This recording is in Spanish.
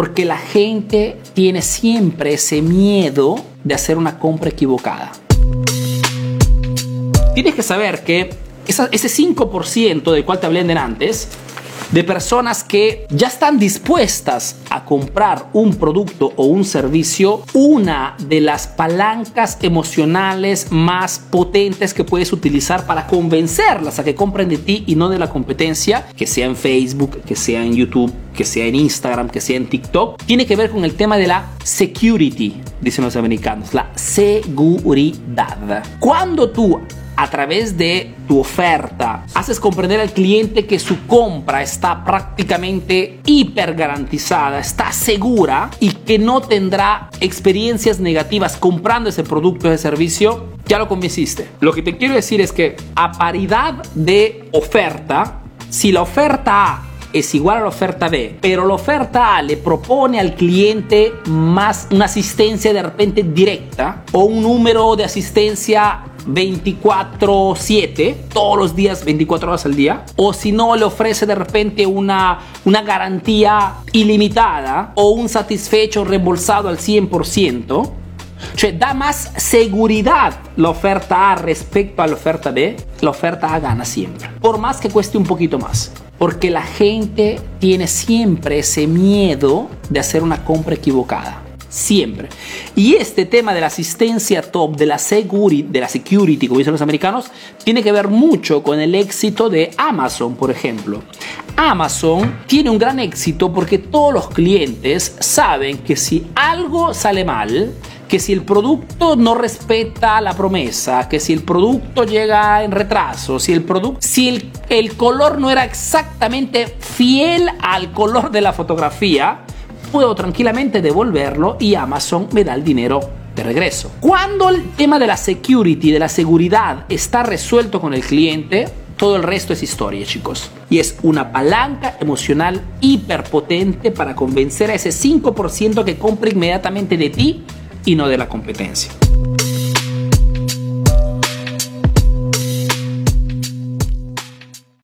Porque la gente tiene siempre ese miedo de hacer una compra equivocada. Tienes que saber que ese 5% del cual te hablé antes de personas que ya están dispuestas a comprar un producto o un servicio, una de las palancas emocionales más potentes que puedes utilizar para convencerlas a que compren de ti y no de la competencia, que sea en Facebook, que sea en YouTube, que sea en Instagram, que sea en TikTok, tiene que ver con el tema de la security, dicen los americanos, la seguridad. Cuando tú a través de tu oferta haces comprender al cliente que su compra está prácticamente hiper garantizada, está segura y que no tendrá experiencias negativas comprando ese producto o ese servicio, ya lo convenciste. Lo que te quiero decir es que a paridad de oferta, si la oferta A es igual a la oferta B, pero la oferta A le propone al cliente más una asistencia de repente directa o un número de asistencia 24/7, todos los días, 24 horas al día, o si no le ofrece de repente una, una garantía ilimitada o un satisfecho reembolsado al 100%, cioè da más seguridad la oferta A respecto a la oferta B, la oferta A gana siempre, por más que cueste un poquito más. Porque la gente tiene siempre ese miedo de hacer una compra equivocada siempre. Y este tema de la asistencia top, de la, security, de la security, como dicen los americanos, tiene que ver mucho con el éxito de Amazon, por ejemplo. Amazon tiene un gran éxito porque todos los clientes saben que si algo sale mal, que si el producto no respeta la promesa, que si el producto llega en retraso, si el producto, si el, el color no era exactamente fiel al color de la fotografía, puedo tranquilamente devolverlo y Amazon me da el dinero de regreso. Cuando el tema de la security, de la seguridad, está resuelto con el cliente, todo el resto es historia, chicos. Y es una palanca emocional hiperpotente para convencer a ese 5% que compra inmediatamente de ti y no de la competencia.